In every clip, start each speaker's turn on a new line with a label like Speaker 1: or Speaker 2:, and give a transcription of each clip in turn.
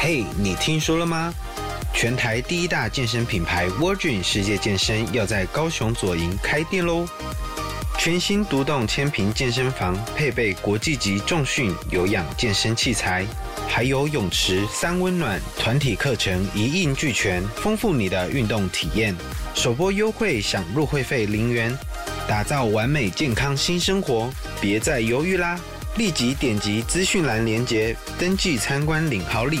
Speaker 1: 嘿，你听说了吗？全台第一大健身品牌 Virgin 世界健身要在高雄左营开店喽！全新独栋千坪健身房，配备国际级重训有氧健身器材，还有泳池三温暖，团体课程一应俱全，丰富你的运动体验。首波优惠享入会费零元，打造完美健康新生活，别再犹豫啦！立即点击资讯栏链接，登记参观领好礼。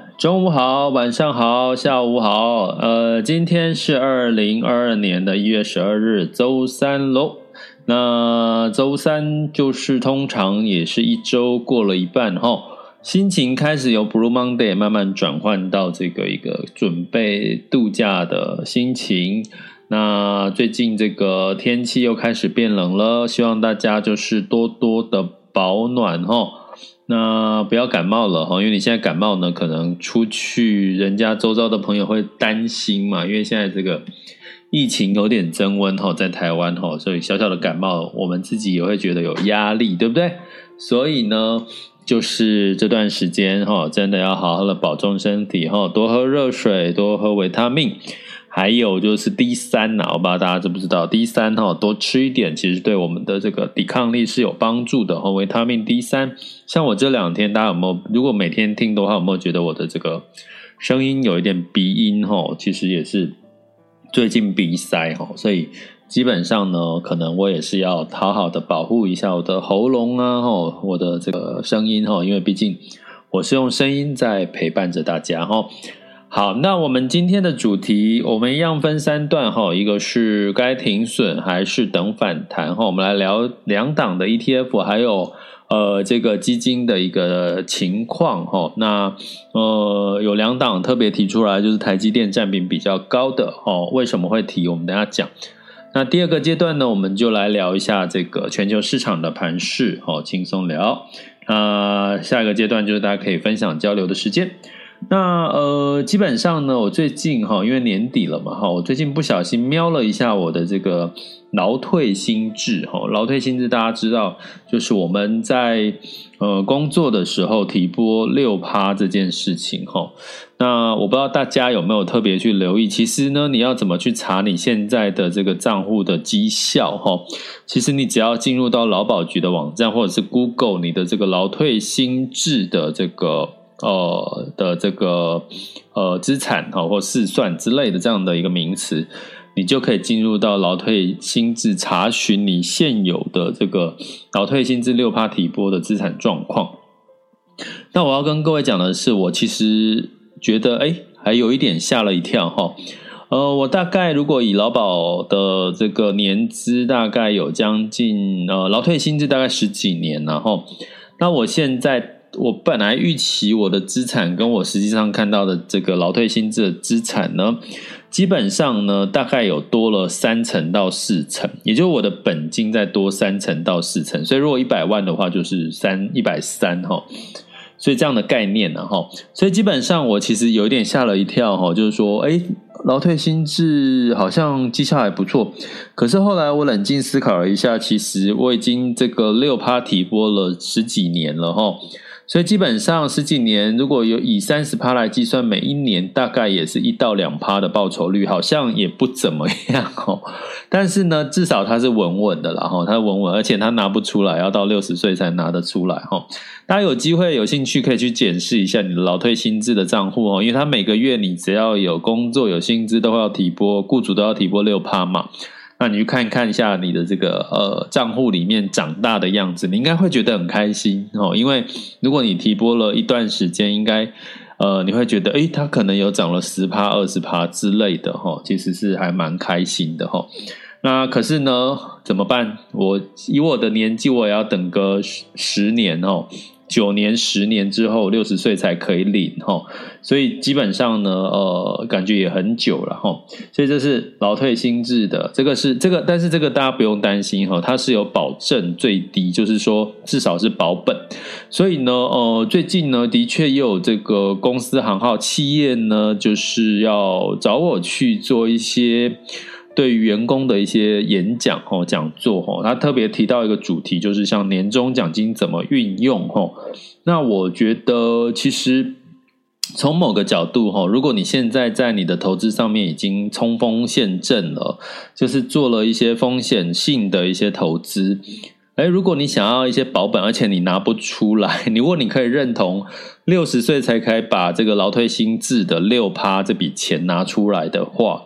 Speaker 2: 中午好，晚上好，下午好。呃，今天是二零二二年的一月十二日，周三喽。那周三就是通常也是一周过了一半哈。心情开始由 Blue Monday 慢慢转换到这个一个准备度假的心情。那最近这个天气又开始变冷了，希望大家就是多多的保暖哈。那不要感冒了哈，因为你现在感冒呢，可能出去人家周遭的朋友会担心嘛，因为现在这个疫情有点增温哈，在台湾哈，所以小小的感冒，我们自己也会觉得有压力，对不对？所以呢。就是这段时间哈，真的要好好的保重身体哈，多喝热水，多喝维他命，还有就是 D 三呐，我不知道大家知不知道 D 三哈，多吃一点，其实对我们的这个抵抗力是有帮助的哈。维他命 D 三，像我这两天，大家有没有？如果每天听的话，有没有觉得我的这个声音有一点鼻音哈？其实也是最近鼻塞哈，所以。基本上呢，可能我也是要好好的保护一下我的喉咙啊，吼，我的这个声音哈，因为毕竟我是用声音在陪伴着大家哈。好，那我们今天的主题，我们一样分三段哈，一个是该停损还是等反弹哈，我们来聊两档的 ETF，还有呃这个基金的一个情况哈。那呃有两档特别提出来，就是台积电占比比较高的哦，为什么会提？我们等下讲。那第二个阶段呢，我们就来聊一下这个全球市场的盘势，好，轻松聊。那下一个阶段就是大家可以分享交流的时间。那呃，基本上呢，我最近哈，因为年底了嘛哈，我最近不小心瞄了一下我的这个劳退新制哈，劳退新制大家知道，就是我们在呃工作的时候提拨六趴这件事情哈。那我不知道大家有没有特别去留意，其实呢，你要怎么去查你现在的这个账户的绩效哈？其实你只要进入到劳保局的网站，或者是 Google 你的这个劳退新制的这个。呃的这个呃资产哈或试算之类的这样的一个名词，你就可以进入到劳退新制查询你现有的这个劳退新制六趴提拨的资产状况。那我要跟各位讲的是，我其实觉得哎，还有一点吓了一跳哈。呃，我大概如果以劳保的这个年资，大概有将近呃劳退新制大概十几年，然后那我现在。我本来预期我的资产跟我实际上看到的这个劳退新制的资产呢，基本上呢大概有多了三成到四成，也就是我的本金再多三成到四成，所以如果一百万的话就是三一百三哈，所以这样的概念呢哈，所以基本上我其实有一点吓了一跳哈，就是说哎，劳退新制好像绩效还不错，可是后来我冷静思考了一下，其实我已经这个六趴提拨了十几年了哈。所以基本上十几年，如果有以三十趴来计算，每一年大概也是一到两趴的报酬率，好像也不怎么样哦。但是呢，至少它是稳稳的啦，哈，它稳稳，而且它拿不出来，要到六十岁才拿得出来哈。大家有机会有兴趣可以去检视一下你的老退薪资的账户哦，因为它每个月你只要有工作有薪资都会要提拨，雇主都要提拨六趴嘛。那你去看看一下你的这个呃账户里面长大的样子，你应该会觉得很开心哦。因为如果你提拨了一段时间，应该呃你会觉得，诶，它可能有涨了十趴、二十趴之类的哈，其实是还蛮开心的哈。那可是呢，怎么办？我以我的年纪，我也要等个十十年哦。九年、十年之后，六十岁才可以领哈，所以基本上呢，呃，感觉也很久了哈。所以这是劳退新制的，这个是这个，但是这个大家不用担心哈，它是有保证最低，就是说至少是保本。所以呢，呃，最近呢，的确也有这个公司行号企业呢，就是要找我去做一些。对于员工的一些演讲哦，讲座哦，他特别提到一个主题，就是像年终奖金怎么运用哦。那我觉得其实从某个角度哈，如果你现在在你的投资上面已经冲锋陷阵了，就是做了一些风险性的一些投资，诶，如果你想要一些保本，而且你拿不出来，如果你可以认同六十岁才可以把这个劳退薪制的六趴这笔钱拿出来的话。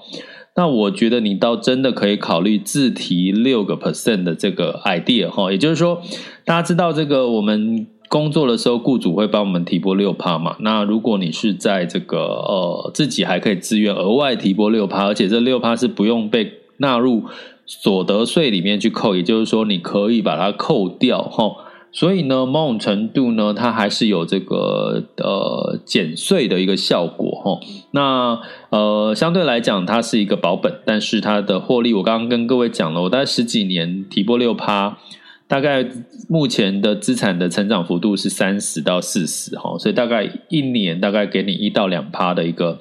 Speaker 2: 那我觉得你倒真的可以考虑自提六个 percent 的这个 idea 哈，也就是说，大家知道这个我们工作的时候，雇主会帮我们提拨六趴嘛。那如果你是在这个呃自己还可以自愿额外提拨六趴，而且这六趴是不用被纳入所得税里面去扣，也就是说你可以把它扣掉哈。所以呢，某种程度呢，它还是有这个呃减税的一个效果哈。那呃，相对来讲，它是一个保本，但是它的获利，我刚刚跟各位讲了，我大概十几年提拨六趴，大概目前的资产的成长幅度是三十到四十哈，所以大概一年大概给你一到两趴的一个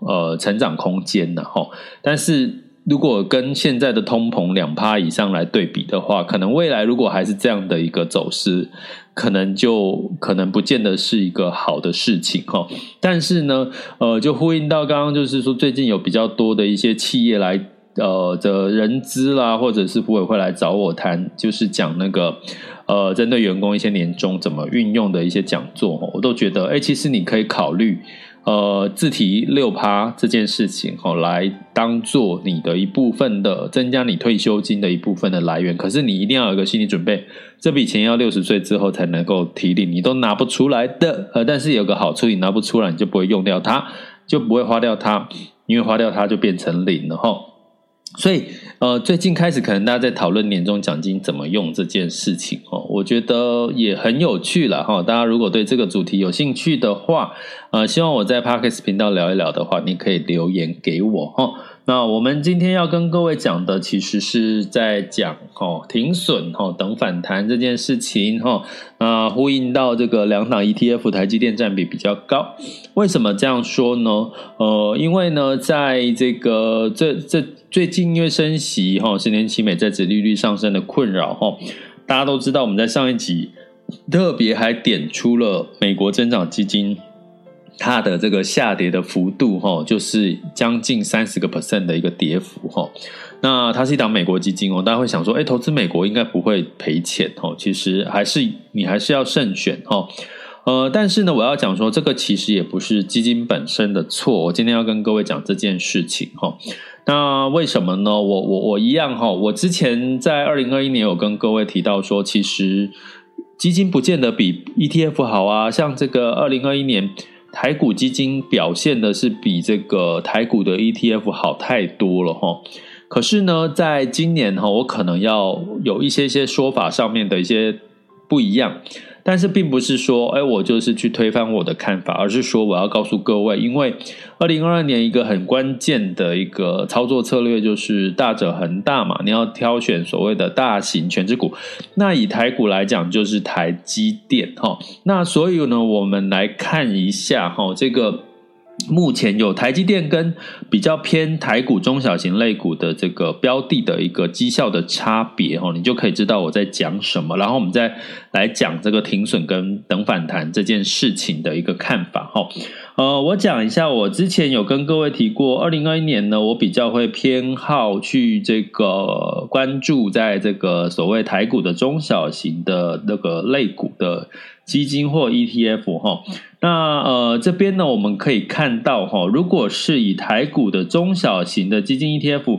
Speaker 2: 呃成长空间呢哈，但是。如果跟现在的通膨两趴以上来对比的话，可能未来如果还是这样的一个走势，可能就可能不见得是一个好的事情哈。但是呢，呃，就呼应到刚刚就是说，最近有比较多的一些企业来呃的人资啦，或者是福委会来找我谈，就是讲那个呃针对员工一些年终怎么运用的一些讲座，我都觉得，哎，其实你可以考虑。呃，自提六趴这件事情，哦，来当做你的一部分的增加你退休金的一部分的来源。可是你一定要有一个心理准备，这笔钱要六十岁之后才能够提领，你都拿不出来的。呃，但是有个好处，你拿不出来，你就不会用掉它，就不会花掉它，因为花掉它就变成零了，哈。所以，呃，最近开始可能大家在讨论年终奖金怎么用这件事情哦，我觉得也很有趣了哈。大家如果对这个主题有兴趣的话，呃，希望我在 Parkes 频道聊一聊的话，你可以留言给我哈。那我们今天要跟各位讲的，其实是在讲哦停损哦等反弹这件事情哈。那呼应到这个两档 ETF 台积电占比比较高，为什么这样说呢？呃，因为呢，在这个这这最近因为升息哈，十年期美债殖利率上升的困扰哈，大家都知道，我们在上一集特别还点出了美国增长基金。它的这个下跌的幅度，哈，就是将近三十个 percent 的一个跌幅，哈。那它是一档美国基金哦，大家会想说，哎，投资美国应该不会赔钱，哈。其实还是你还是要慎选，哈。呃，但是呢，我要讲说，这个其实也不是基金本身的错。我今天要跟各位讲这件事情，哈。那为什么呢？我我我一样，哈。我之前在二零二一年有跟各位提到说，其实基金不见得比 ETF 好啊。像这个二零二一年。台股基金表现的是比这个台股的 ETF 好太多了哈，可是呢，在今年哈，我可能要有一些些说法上面的一些不一样。但是并不是说，哎，我就是去推翻我的看法，而是说我要告诉各位，因为二零二二年一个很关键的一个操作策略就是大者恒大嘛，你要挑选所谓的大型全职股。那以台股来讲，就是台积电哈。那所以呢，我们来看一下哈，这个目前有台积电跟比较偏台股中小型类股的这个标的的一个绩效的差别哦，你就可以知道我在讲什么。然后我们再来讲这个停损跟等反弹这件事情的一个看法哈。呃，我讲一下，我之前有跟各位提过，二零二一年呢，我比较会偏好去这个关注在这个所谓台股的中小型的那个类股的基金或 ETF 哈。那呃，这边呢，我们可以看到哈，如果是以台股的中小型的基金 ETF，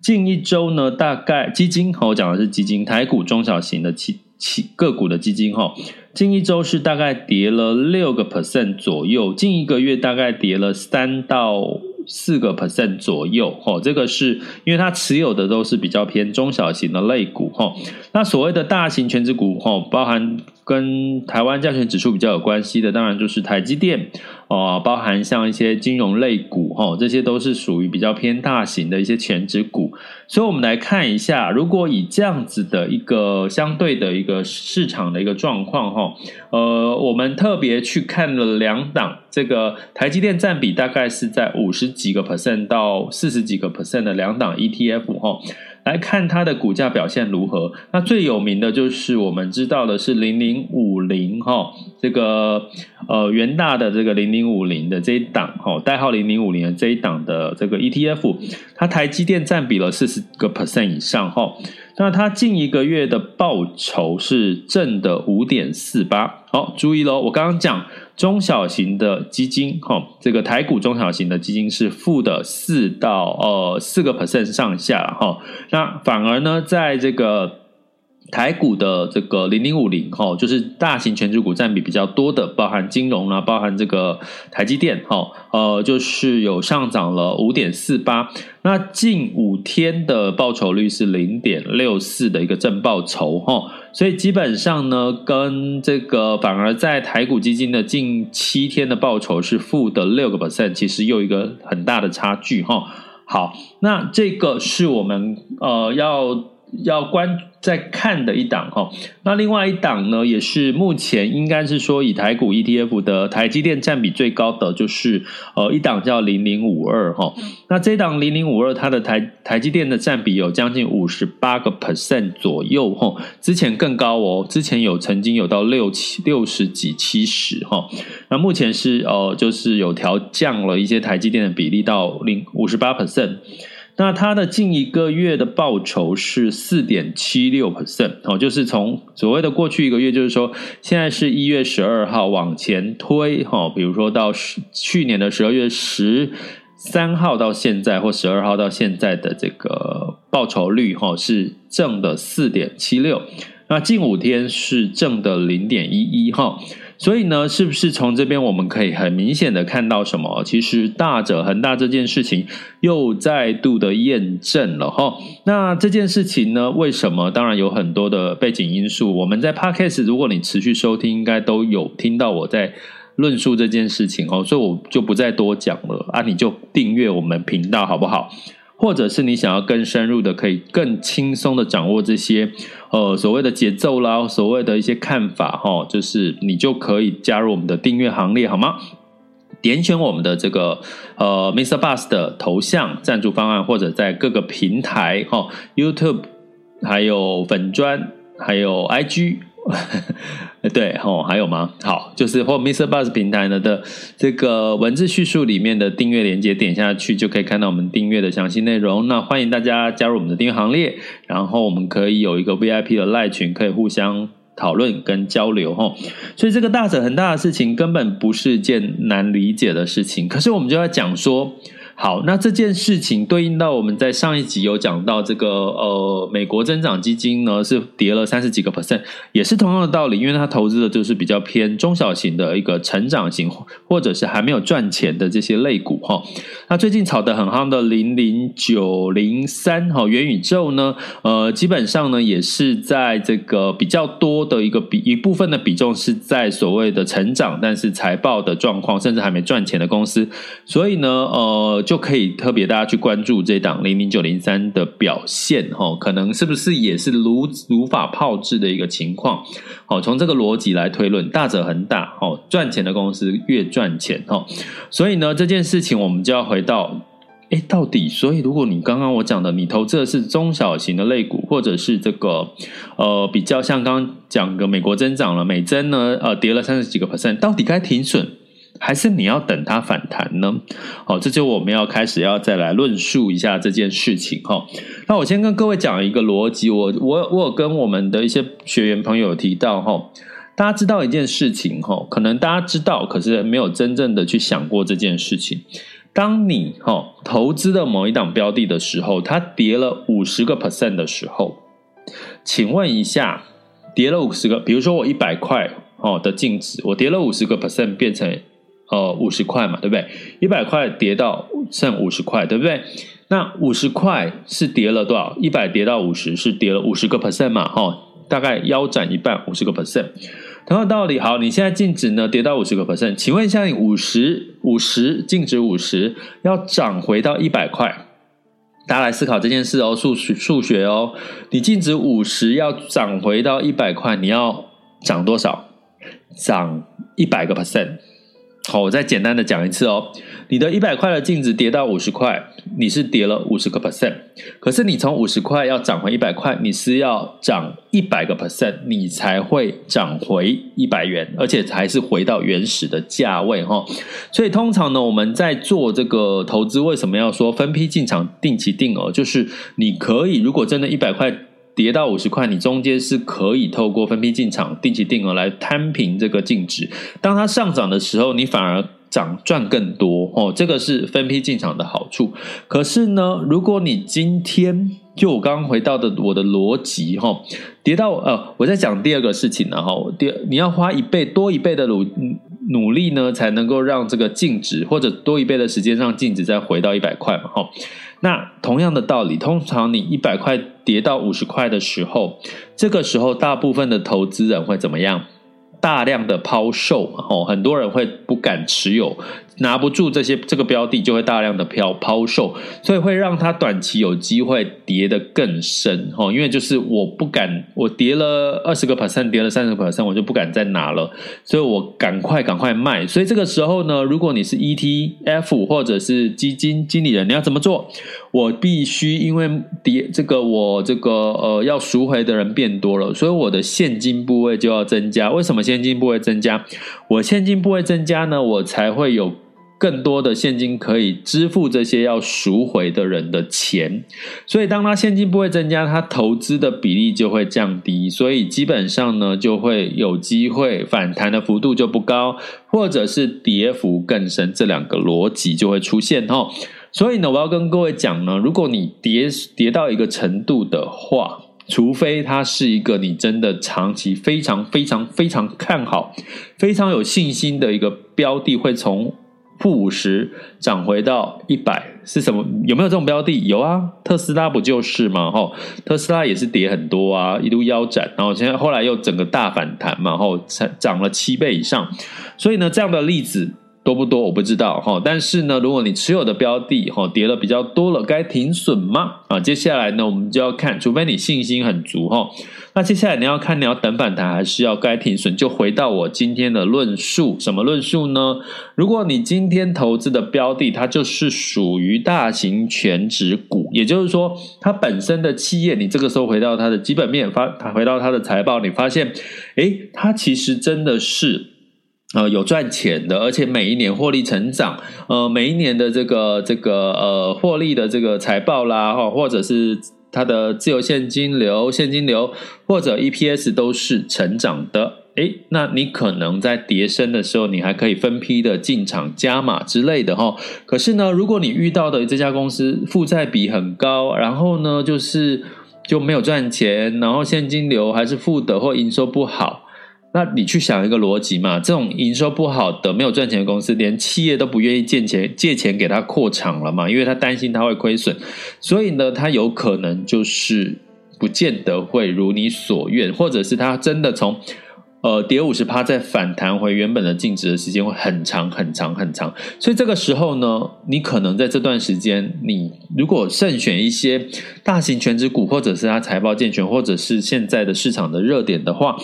Speaker 2: 近一周呢，大概基金，我讲的是基金，台股中小型的期期个股的基金哈，近一周是大概跌了六个 percent 左右，近一个月大概跌了三到四个 percent 左右，哦，这个是因为它持有的都是比较偏中小型的类股，哈，那所谓的大型权值股，哈，包含。跟台湾加权指数比较有关系的，当然就是台积电哦，包含像一些金融类股哈，这些都是属于比较偏大型的一些前值股。所以，我们来看一下，如果以这样子的一个相对的一个市场的一个状况哈，呃，我们特别去看了两档，这个台积电占比大概是在五十几个 percent 到四十几个 percent 的两档 ETF 哈。来看它的股价表现如何？那最有名的就是我们知道的是零零五零哈，这个呃元大的这个零零五零的这一档哈，代号零零五零的这一档的这个 ETF，它台积电占比了四十个 percent 以上哈。那它近一个月的报酬是正的五点四八。好，注意喽，我刚刚讲中小型的基金，哈，这个台股中小型的基金是负的四到呃四个 percent 上下，哈。那反而呢，在这个。台股的这个零零五零哈，就是大型权值股占比比较多的，包含金融啊，包含这个台积电哈，呃，就是有上涨了五点四八。那近五天的报酬率是零点六四的一个正报酬哈，所以基本上呢，跟这个反而在台股基金的近七天的报酬是负的六个 percent，其实又一个很大的差距哈。好，那这个是我们呃要。要关在看的一档哈，那另外一档呢，也是目前应该是说以台股 ETF 的台积电占比最高的，就是呃一档叫零零五二哈。那这档零零五二它的台台积电的占比有将近五十八个 percent 左右哈，之前更高哦，之前有曾经有到六七六十几七十哈。那目前是呃就是有调降了一些台积电的比例到零五十八 percent。那它的近一个月的报酬是四点七六 percent 哦，就是从所谓的过去一个月，就是说现在是一月十二号往前推哈，比如说到十去年的十二月十三号到现在，或十二号到现在的这个报酬率哈是正的四点七六，那近五天是正的零点一一哈。所以呢，是不是从这边我们可以很明显的看到什么？其实大者恒大这件事情又再度的验证了哈。那这件事情呢，为什么？当然有很多的背景因素。我们在 Podcast，如果你持续收听，应该都有听到我在论述这件事情哦，所以我就不再多讲了啊，你就订阅我们频道好不好？或者是你想要更深入的，可以更轻松的掌握这些呃所谓的节奏啦，所谓的一些看法哈，就是你就可以加入我们的订阅行列好吗？点选我们的这个呃 Mr. Bus 的头像赞助方案，或者在各个平台哈 YouTube 还有粉砖还有 IG。对哦，还有吗？好，就是或 Mr. Buzz 平台呢的这个文字叙述里面的订阅链接，点下去就可以看到我们订阅的详细内容。那欢迎大家加入我们的订阅行列，然后我们可以有一个 VIP 的赖群，可以互相讨论跟交流吼。所以这个大者恒大的事情根本不是件难理解的事情，可是我们就要讲说。好，那这件事情对应到我们在上一集有讲到这个呃，美国增长基金呢是跌了三十几个 percent，也是同样的道理，因为它投资的就是比较偏中小型的一个成长型，或者是还没有赚钱的这些类股哈。那最近炒得很夯的零零九零三哈元宇宙呢，呃，基本上呢也是在这个比较多的一个比一部分的比重是在所谓的成长，但是财报的状况甚至还没赚钱的公司，所以呢，呃。就可以特别大家去关注这档零零九零三的表现哈，可能是不是也是如如法炮制的一个情况？好，从这个逻辑来推论，大者恒大，好，赚钱的公司越赚钱哈，所以呢，这件事情我们就要回到。哎，到底，所以如果你刚刚我讲的，你投资的是中小型的类股，或者是这个呃比较像刚刚讲的美国增长了，美增呢呃跌了三十几个 percent，到底该停损，还是你要等它反弹呢？好，这就我们要开始要再来论述一下这件事情哈。那我先跟各位讲一个逻辑，我我我有跟我们的一些学员朋友提到哈，大家知道一件事情哈，可能大家知道，可是没有真正的去想过这件事情。当你哈投资的某一档标的的时候，它跌了五十个 percent 的时候，请问一下，跌了五十个，比如说我一百块哦的净值，我跌了五十个 percent 变成呃五十块嘛，对不对？一百块跌到剩五十块，对不对？那五十块是跌了多少？一百跌到五十是跌了五十个 percent 嘛？哈，大概腰斩一半，五十个 percent。同样道理，好，你现在净值呢跌到五十个 percent，请问一下，你五十五十净值五十要涨回到一百块，大家来思考这件事哦，数学数学哦，你净值五十要涨回到一百块，你要涨多少？涨一百个 percent。好，我再简单的讲一次哦。你的一百块的净值跌到五十块，你是跌了五十个 percent。可是你从五十块要涨回一百块，你是要涨一百个 percent，你才会涨回一百元，而且还是回到原始的价位哈。所以通常呢，我们在做这个投资，为什么要说分批进场、定期定额？就是你可以，如果真的一百块跌到五十块，你中间是可以透过分批进场、定期定额来摊平这个净值。当它上涨的时候，你反而涨赚更多哦，这个是分批进场的好处。可是呢，如果你今天就我刚刚回到的我的逻辑哈，跌到呃，我在讲第二个事情呢哈，第你要花一倍多一倍的努努力呢，才能够让这个净值或者多一倍的时间让净值再回到一百块嘛哈。那同样的道理，通常你一百块跌到五十块的时候，这个时候大部分的投资人会怎么样？大量的抛售嘛，吼，很多人会不敢持有，拿不住这些这个标的，就会大量的抛抛售，所以会让它短期有机会跌得更深，哦，因为就是我不敢，我跌了二十个 percent，跌了三十个 percent，我就不敢再拿了，所以我赶快赶快卖。所以这个时候呢，如果你是 ETF 或者是基金经理人，你要怎么做？我必须因为跌这个我这个呃要赎回的人变多了，所以我的现金部位就要增加。为什么现金部位增加？我现金部位增加呢，我才会有更多的现金可以支付这些要赎回的人的钱。所以当他现金不会增加，他投资的比例就会降低，所以基本上呢就会有机会反弹的幅度就不高，或者是跌幅更深，这两个逻辑就会出现哈。所以呢，我要跟各位讲呢，如果你跌跌到一个程度的话，除非它是一个你真的长期非常非常非常看好、非常有信心的一个标的，会从负五十涨回到一百，是什么？有没有这种标的？有啊，特斯拉不就是吗？哈，特斯拉也是跌很多啊，一路腰斩，然后现在后来又整个大反弹嘛，然后才涨了七倍以上。所以呢，这样的例子。多不多我不知道哈，但是呢，如果你持有的标的哈跌了比较多了，该停损吗？啊，接下来呢，我们就要看，除非你信心很足哈，那接下来你要看你要等反弹还是要该停损？就回到我今天的论述，什么论述呢？如果你今天投资的标的它就是属于大型全值股，也就是说它本身的企业，你这个时候回到它的基本面发，回到它的财报，你发现，诶，它其实真的是。呃，有赚钱的，而且每一年获利成长，呃，每一年的这个这个呃获利的这个财报啦，哈，或者是它的自由现金流、现金流或者 EPS 都是成长的，诶，那你可能在跌升的时候，你还可以分批的进场加码之类的哈。可是呢，如果你遇到的这家公司负债比很高，然后呢，就是就没有赚钱，然后现金流还是负的或营收不好。那你去想一个逻辑嘛，这种营收不好的、没有赚钱的公司，连企业都不愿意借钱借钱给他扩厂了嘛，因为他担心他会亏损，所以呢，他有可能就是不见得会如你所愿，或者是他真的从呃，跌五十趴再反弹回原本的净值的时间会很长很长很长，所以这个时候呢，你可能在这段时间，你如果慎选一些大型全值股，或者是它财报健全，或者是现在的市场的热点的话。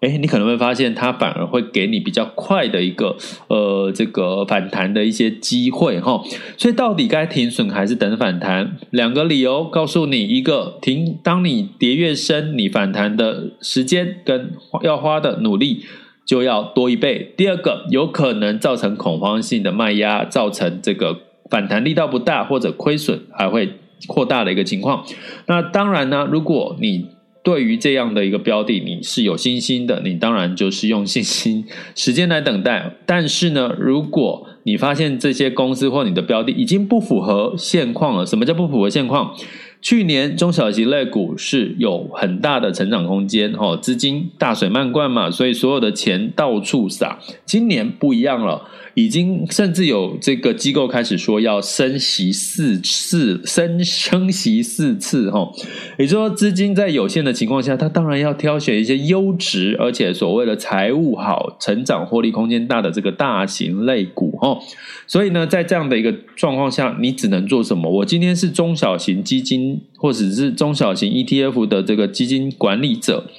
Speaker 2: 哎，你可能会发现它反而会给你比较快的一个呃这个反弹的一些机会哈，所以到底该停损还是等反弹？两个理由告诉你：一个停，当你跌越深，你反弹的时间跟要花的努力就要多一倍；第二个，有可能造成恐慌性的卖压，造成这个反弹力道不大或者亏损还会扩大的一个情况。那当然呢，如果你对于这样的一个标的，你是有信心的，你当然就是用信心时间来等待。但是呢，如果你发现这些公司或你的标的已经不符合现况了，什么叫不符合现况？去年中小型类股是有很大的成长空间，哦，资金大水漫灌嘛，所以所有的钱到处撒。今年不一样了。已经甚至有这个机构开始说要升息四次，升升息四次哈，也就是说资金在有限的情况下，它当然要挑选一些优质而且所谓的财务好、成长获利空间大的这个大型类股哈。所以呢，在这样的一个状况下，你只能做什么？我今天是中小型基金或者是中小型 ETF 的这个基金管理者。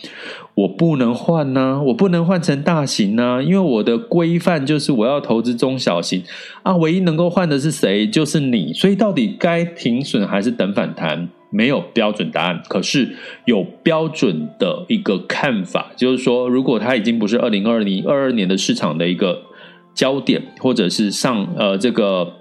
Speaker 2: 我不能换呢、我不能换成大型呢、因为我的规范就是我要投资中小型啊。唯一能够换的是谁？就是你。所以到底该停损还是等反弹？没有标准答案，可是有标准的一个看法，就是说，如果它已经不是二零二零二二年的市场的一个焦点，或者是上呃这个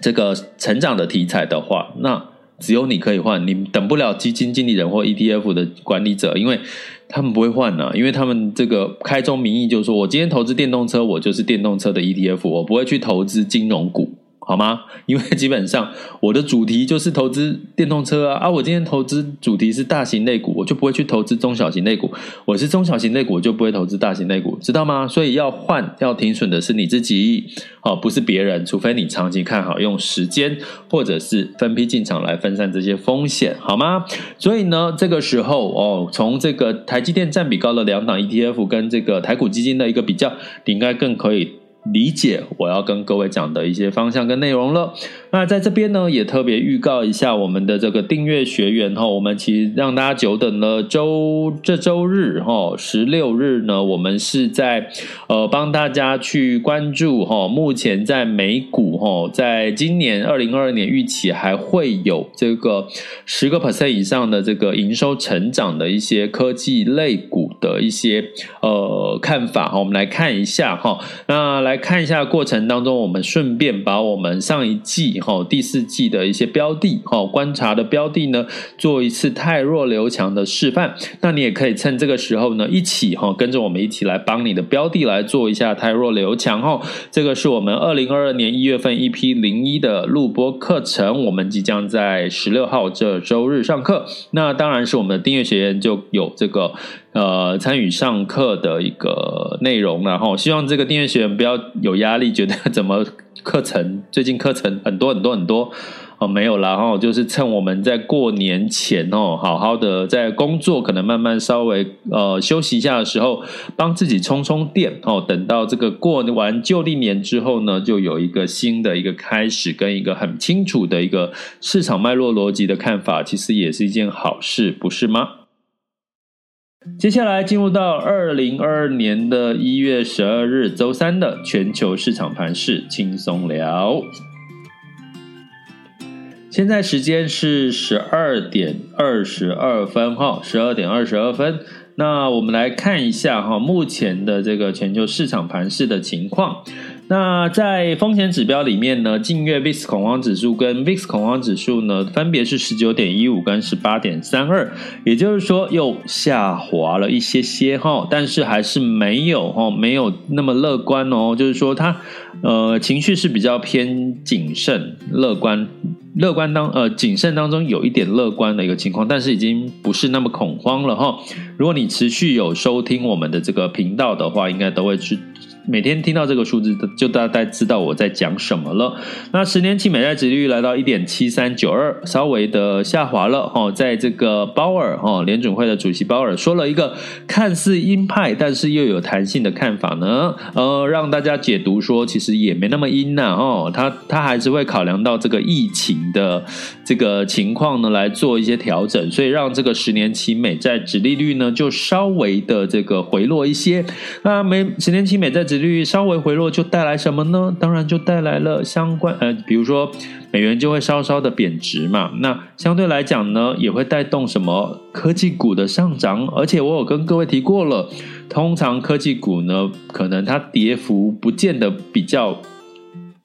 Speaker 2: 这个成长的题材的话，那只有你可以换，你等不了基金经理人或 ETF 的管理者，因为。他们不会换呢，因为他们这个开宗明义就是说，我今天投资电动车，我就是电动车的 ETF，我不会去投资金融股。好吗？因为基本上我的主题就是投资电动车啊啊！我今天投资主题是大型类股，我就不会去投资中小型类股。我是中小型类股，我就不会投资大型类股，知道吗？所以要换要停损的是你自己，哦，不是别人。除非你长期看好，用时间或者是分批进场来分散这些风险，好吗？所以呢，这个时候哦，从这个台积电占比高的两档 ETF 跟这个台股基金的一个比较，你应该更可以。理解我要跟各位讲的一些方向跟内容了。那在这边呢，也特别预告一下我们的这个订阅学员哈，我们其实让大家久等了。周这周日哈，十六日呢，我们是在呃帮大家去关注哈，目前在美股哈，在今年二零二二年预期还会有这个十个 percent 以上的这个营收成长的一些科技类股的一些呃看法哈，我们来看一下哈，那来。看一下过程当中，我们顺便把我们上一季哈第四季的一些标的哈观察的标的呢，做一次太弱留强的示范。那你也可以趁这个时候呢，一起哈跟着我们一起来帮你的标的来做一下太弱留强哈。这个是我们二零二二年一月份 EP 零一的录播课程，我们即将在十六号这周日上课。那当然是我们的订阅学员就有这个。呃，参与上课的一个内容，然后希望这个订阅学员不要有压力，觉得怎么课程最近课程很多很多很多 哦，没有啦，然后就是趁我们在过年前哦，好好的在工作，可能慢慢稍微呃休息一下的时候，帮自己充充电哦，等到这个过完旧历年之后呢，就有一个新的一个开始，跟一个很清楚的一个市场脉络逻辑的看法，其实也是一件好事，不是吗？接下来进入到二零二二年的一月十二日周三的全球市场盘势轻松聊。现在时间是十二点二十二分哈，十二点二十二分。那我们来看一下哈，目前的这个全球市场盘势的情况。那在风险指标里面呢，近月 VIX 恐慌指数跟 VIX 恐慌指数呢，分别是十九点一五跟十八点三二，也就是说又下滑了一些些哈，但是还是没有哈，没有那么乐观哦，就是说它呃情绪是比较偏谨慎乐观，乐观当呃谨慎当中有一点乐观的一个情况，但是已经不是那么恐慌了哈。如果你持续有收听我们的这个频道的话，应该都会去。每天听到这个数字，就大概知道我在讲什么了。那十年期美债殖利率来到一点七三九二，稍微的下滑了哦。在这个鲍尔哦，联准会的主席鲍尔说了一个看似鹰派，但是又有弹性的看法呢，呃，让大家解读说其实也没那么鹰呐哦，他他还是会考量到这个疫情的这个情况呢，来做一些调整，所以让这个十年期美债殖利率呢就稍微的这个回落一些。那美十年期美债率稍微回落，就带来什么呢？当然就带来了相关呃，比如说美元就会稍稍的贬值嘛。那相对来讲呢，也会带动什么科技股的上涨。而且我有跟各位提过了，通常科技股呢，可能它跌幅不见得比较。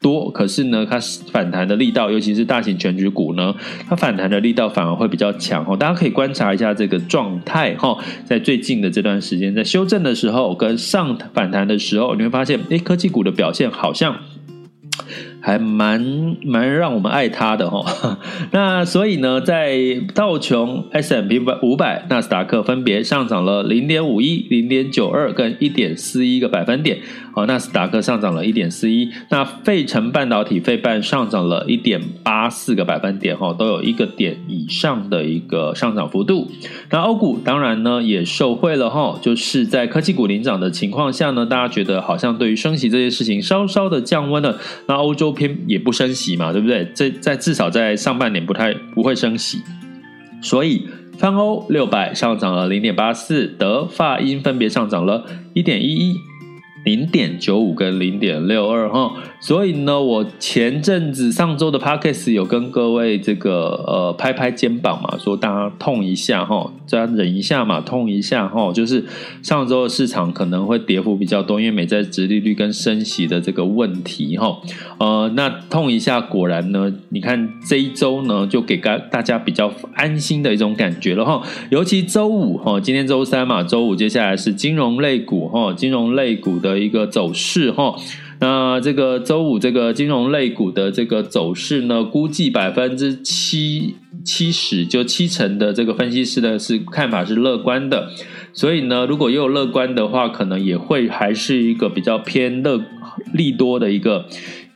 Speaker 2: 多，可是呢，它反弹的力道，尤其是大型全局股呢，它反弹的力道反而会比较强哦。大家可以观察一下这个状态哈，在最近的这段时间，在修正的时候跟上反弹的时候，你会发现，诶，科技股的表现好像。还蛮蛮让我们爱他的哈，那所以呢，在道琼、S&P 五百、纳斯达克分别上涨了零点五一、零点九二跟一点四一个百分点，哦，纳斯达克上涨了一点四一，那费城半导体费半上涨了一点八四个百分点，哈，都有一个点以上的一个上涨幅度。那欧股当然呢也受惠了哈，就是在科技股领涨的情况下呢，大家觉得好像对于升息这件事情稍稍的降温了，那欧洲。偏也不升息嘛，对不对？这在至少在上半年不太不会升息，所以泛欧六百上涨了零点八四，德法英分别上涨了一点一一。零点九五跟零点六二哈，所以呢，我前阵子上周的 podcast 有跟各位这个呃拍拍肩膀嘛，说大家痛一下哈，大家忍一下嘛，痛一下哈，就是上周的市场可能会跌幅比较多，因为美债殖利率跟升息的这个问题哈，呃，那痛一下，果然呢，你看这一周呢，就给大大家比较安心的一种感觉了哈，尤其周五哈，今天周三嘛，周五接下来是金融类股哈，金融类股的。的一个走势哈，那这个周五这个金融类股的这个走势呢，估计百分之七七十就七成的这个分析师呢是看法是乐观的，所以呢，如果又有乐观的话，可能也会还是一个比较偏乐利多的一个。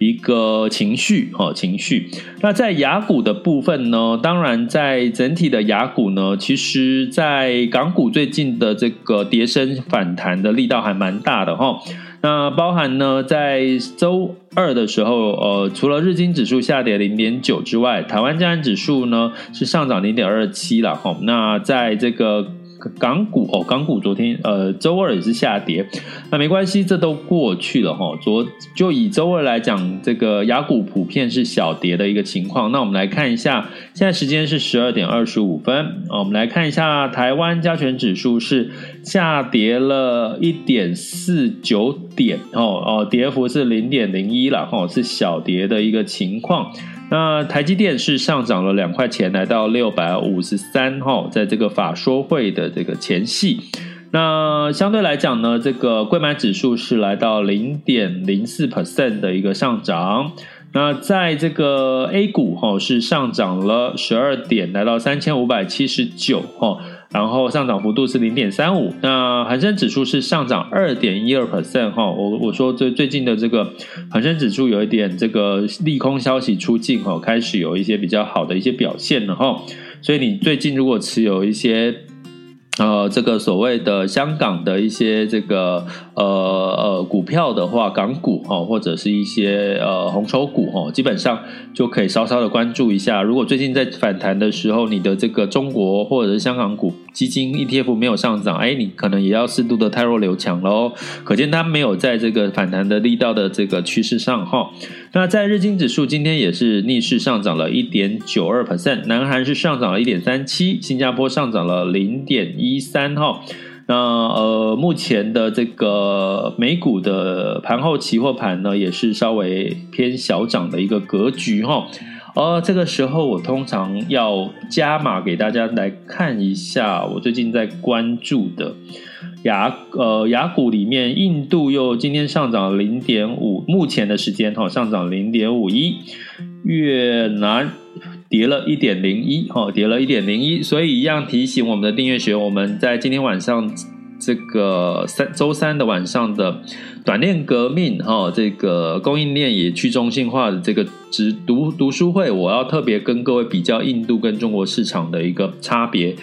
Speaker 2: 一个情绪哦，情绪。那在雅股的部分呢？当然，在整体的雅股呢，其实，在港股最近的这个跌升反弹的力道还蛮大的哈。那包含呢，在周二的时候，呃，除了日经指数下跌零点九之外，台湾加权指数呢是上涨零点二七了哈。那在这个。港股哦，港股昨天呃周二也是下跌，那没关系，这都过去了哈。昨就以周二来讲，这个亚股普遍是小跌的一个情况。那我们来看一下，现在时间是十二点二十五分，哦我们来看一下台湾加权指数是下跌了一点四九点哦哦，跌幅是零点零一了哈，是小跌的一个情况。那台积电是上涨了两块钱，来到六百五十三哈，在这个法说会的这个前戏，那相对来讲呢，这个贵买指数是来到零点零四 percent 的一个上涨。那在这个 A 股哈是上涨了十二点，来到三千五百七十九哈。然后上涨幅度是零点三五，那恒生指数是上涨二点一二 percent 哈，我我说最最近的这个恒生指数有一点这个利空消息出尽哈，开始有一些比较好的一些表现了哈，所以你最近如果持有一些。呃，这个所谓的香港的一些这个呃呃股票的话，港股哈，或者是一些呃红筹股哈，基本上就可以稍稍的关注一下。如果最近在反弹的时候，你的这个中国或者是香港股基金 ETF 没有上涨，哎，你可能也要适度的太弱留强喽。可见它没有在这个反弹的力道的这个趋势上哈。那在日经指数今天也是逆势上涨了一点九二 percent，南韩是上涨了一点三七，新加坡上涨了零点一三哈。那呃，目前的这个美股的盘后期货盘呢，也是稍微偏小涨的一个格局哈。而这个时候，我通常要加码给大家来看一下，我最近在关注的。雅呃雅股里面，印度又今天上涨零点五，目前的时间哈上涨零点五一，越南跌了一点零一哈，跌了一点零一，所以一样提醒我们的订阅学员，我们在今天晚上这个三周三的晚上的短链革命哈，这个供应链也去中心化的这个直读读书会，我要特别跟各位比较印度跟中国市场的一个差别。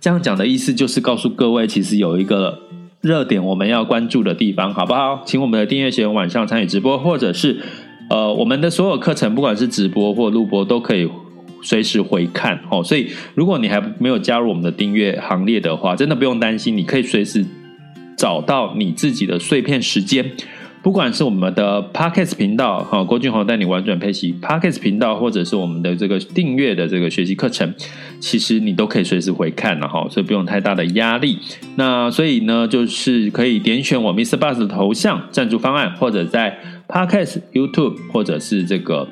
Speaker 2: 这样讲的意思就是告诉各位，其实有一个热点我们要关注的地方，好不好？请我们的订阅学员晚上参与直播，或者是呃我们的所有课程，不管是直播或录播都可以。随时回看哦，所以如果你还没有加入我们的订阅行列的话，真的不用担心，你可以随时找到你自己的碎片时间，不管是我们的 Podcast 频道哈，郭俊宏带你玩转配息 Podcast 频道，或者是我们的这个订阅的这个学习课程，其实你都可以随时回看了哈，所以不用太大的压力。那所以呢，就是可以点选我 Mr. Bus 的头像赞助方案，或者在 Podcast YouTube 或者是这个。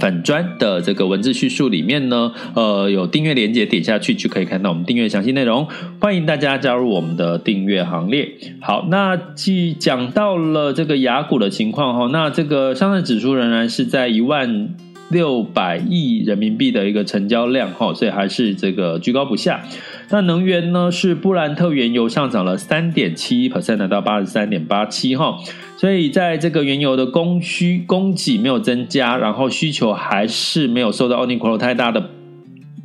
Speaker 2: 粉砖的这个文字叙述里面呢，呃，有订阅连接，点下去就可以看到我们订阅详细内容。欢迎大家加入我们的订阅行列。好，那既讲到了这个雅股的情况哈，那这个上证指数仍然是在一万六百亿人民币的一个成交量哈，所以还是这个居高不下。那能源呢，是布兰特原油上涨了三点七 percent，到八十三点八七哈。所以，在这个原油的供需供给没有增加，然后需求还是没有受到奥尼克罗太大的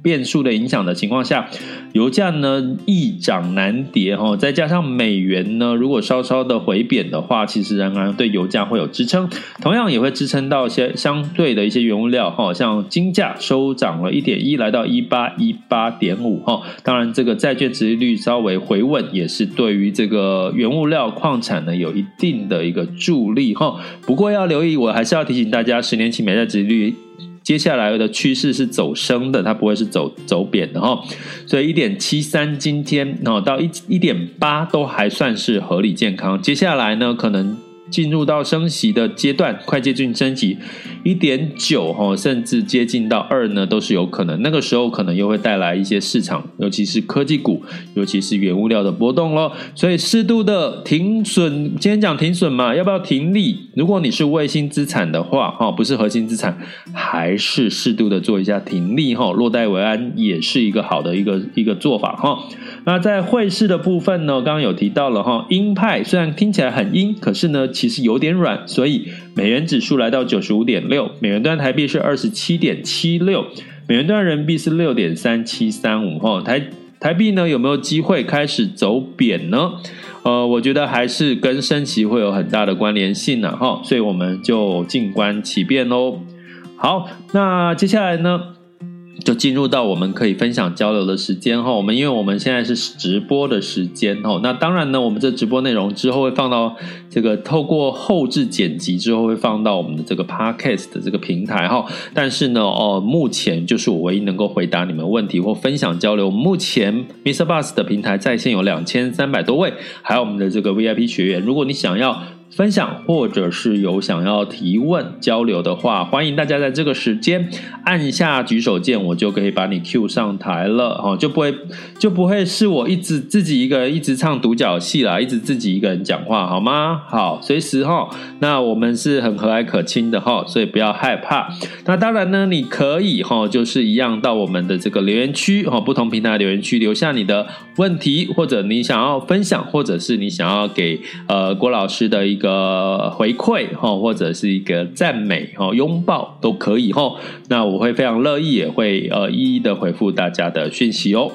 Speaker 2: 变数的影响的情况下，油价呢易涨难跌哈，再加上美元呢如果稍稍的回贬的话，其实仍然对油价会有支撑，同样也会支撑到一些相对的一些原物料哈，像金价收涨了一点一，来到一八一八点五哈。当然，这个债券殖利率稍微回稳，也是对于这个原物料矿产呢有一定的一个助力哈。不过要留意，我还是要提醒大家，十年期美债殖利率。接下来的趋势是走升的，它不会是走走贬的哈，所以一点七三今天哦到一一点八都还算是合理健康，接下来呢可能。进入到升息的阶段，快接近升息一点九哈，甚至接近到二呢，都是有可能。那个时候可能又会带来一些市场，尤其是科技股，尤其是原物料的波动咯。所以适度的停损，今天讲停损嘛，要不要停利？如果你是卫星资产的话，哈，不是核心资产，还是适度的做一下停利哈，落袋为安也是一个好的一个一个做法哈。那在汇市的部分呢，刚刚有提到了哈，鹰派虽然听起来很鹰，可是呢。其实有点软，所以美元指数来到九十五点六，美元兑台币是二十七点七六，美元兑人民币是六点三七三五。哈，台台币呢有没有机会开始走贬呢？呃，我觉得还是跟升息会有很大的关联性呢。哈，所以我们就静观其变喽。好，那接下来呢？就进入到我们可以分享交流的时间哈，我们因为我们现在是直播的时间哈，那当然呢，我们这直播内容之后会放到这个透过后置剪辑之后会放到我们的这个 Podcast 的这个平台哈，但是呢，哦，目前就是我唯一能够回答你们问题或分享交流。目前 Mr. Bus 的平台在线有两千三百多位，还有我们的这个 VIP 学员，如果你想要。分享或者是有想要提问交流的话，欢迎大家在这个时间按下举手键，我就可以把你 Q 上台了哈，就不会就不会是我一直自己一个人一直唱独角戏啦，一直自己一个人讲话好吗？好，随时哈，那我们是很和蔼可亲的哈，所以不要害怕。那当然呢，你可以哈，就是一样到我们的这个留言区哈，不同平台留言区留下你的问题，或者你想要分享，或者是你想要给呃郭老师的一个。回馈哈，或者是一个赞美哈，拥抱都可以哈。那我会非常乐意，也会呃一一的回复大家的讯息哦。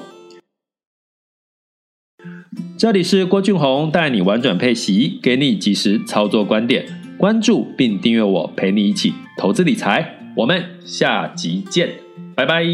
Speaker 2: 这里是郭俊宏带你玩转配息，给你即时操作观点，关注并订阅我，陪你一起投资理财。我们下集见，拜拜。